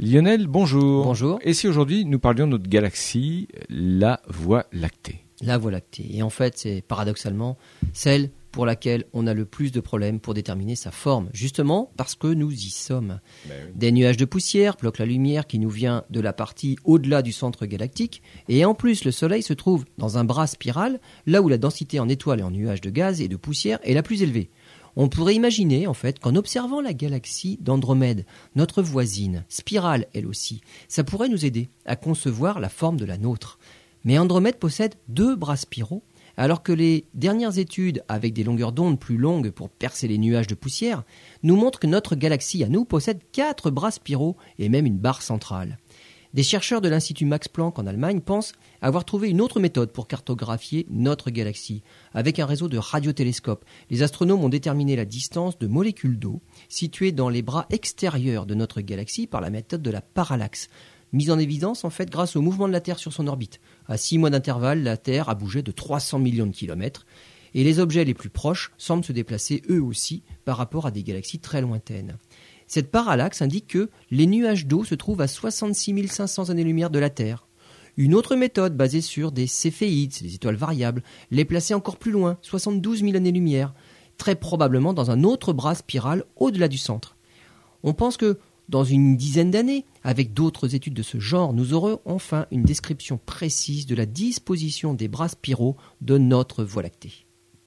Lionel, bonjour. Bonjour. Et si aujourd'hui nous parlions de notre galaxie, la Voie lactée La Voie lactée. Et en fait, c'est paradoxalement celle pour laquelle on a le plus de problèmes pour déterminer sa forme, justement parce que nous y sommes. Ben Des nuages de poussière bloquent la lumière qui nous vient de la partie au-delà du centre galactique, et en plus le Soleil se trouve dans un bras spiral, là où la densité en étoiles et en nuages de gaz et de poussière est la plus élevée. On pourrait imaginer en fait qu'en observant la galaxie d'Andromède, notre voisine, spirale elle aussi, ça pourrait nous aider à concevoir la forme de la nôtre. Mais Andromède possède deux bras spiraux alors que les dernières études avec des longueurs d'onde plus longues pour percer les nuages de poussière nous montrent que notre galaxie à nous possède quatre bras spiraux et même une barre centrale. Des chercheurs de l'Institut Max Planck en Allemagne pensent avoir trouvé une autre méthode pour cartographier notre galaxie. Avec un réseau de radiotélescopes, les astronomes ont déterminé la distance de molécules d'eau situées dans les bras extérieurs de notre galaxie par la méthode de la parallaxe, mise en évidence en fait grâce au mouvement de la Terre sur son orbite. À six mois d'intervalle, la Terre a bougé de 300 millions de kilomètres et les objets les plus proches semblent se déplacer eux aussi par rapport à des galaxies très lointaines. Cette parallaxe indique que les nuages d'eau se trouvent à 66 500 années-lumière de la Terre. Une autre méthode basée sur des céphéides, des étoiles variables, les plaçait encore plus loin, 72 000 années-lumière, très probablement dans un autre bras spiral au-delà du centre. On pense que dans une dizaine d'années, avec d'autres études de ce genre, nous aurons enfin une description précise de la disposition des bras spiraux de notre Voie lactée.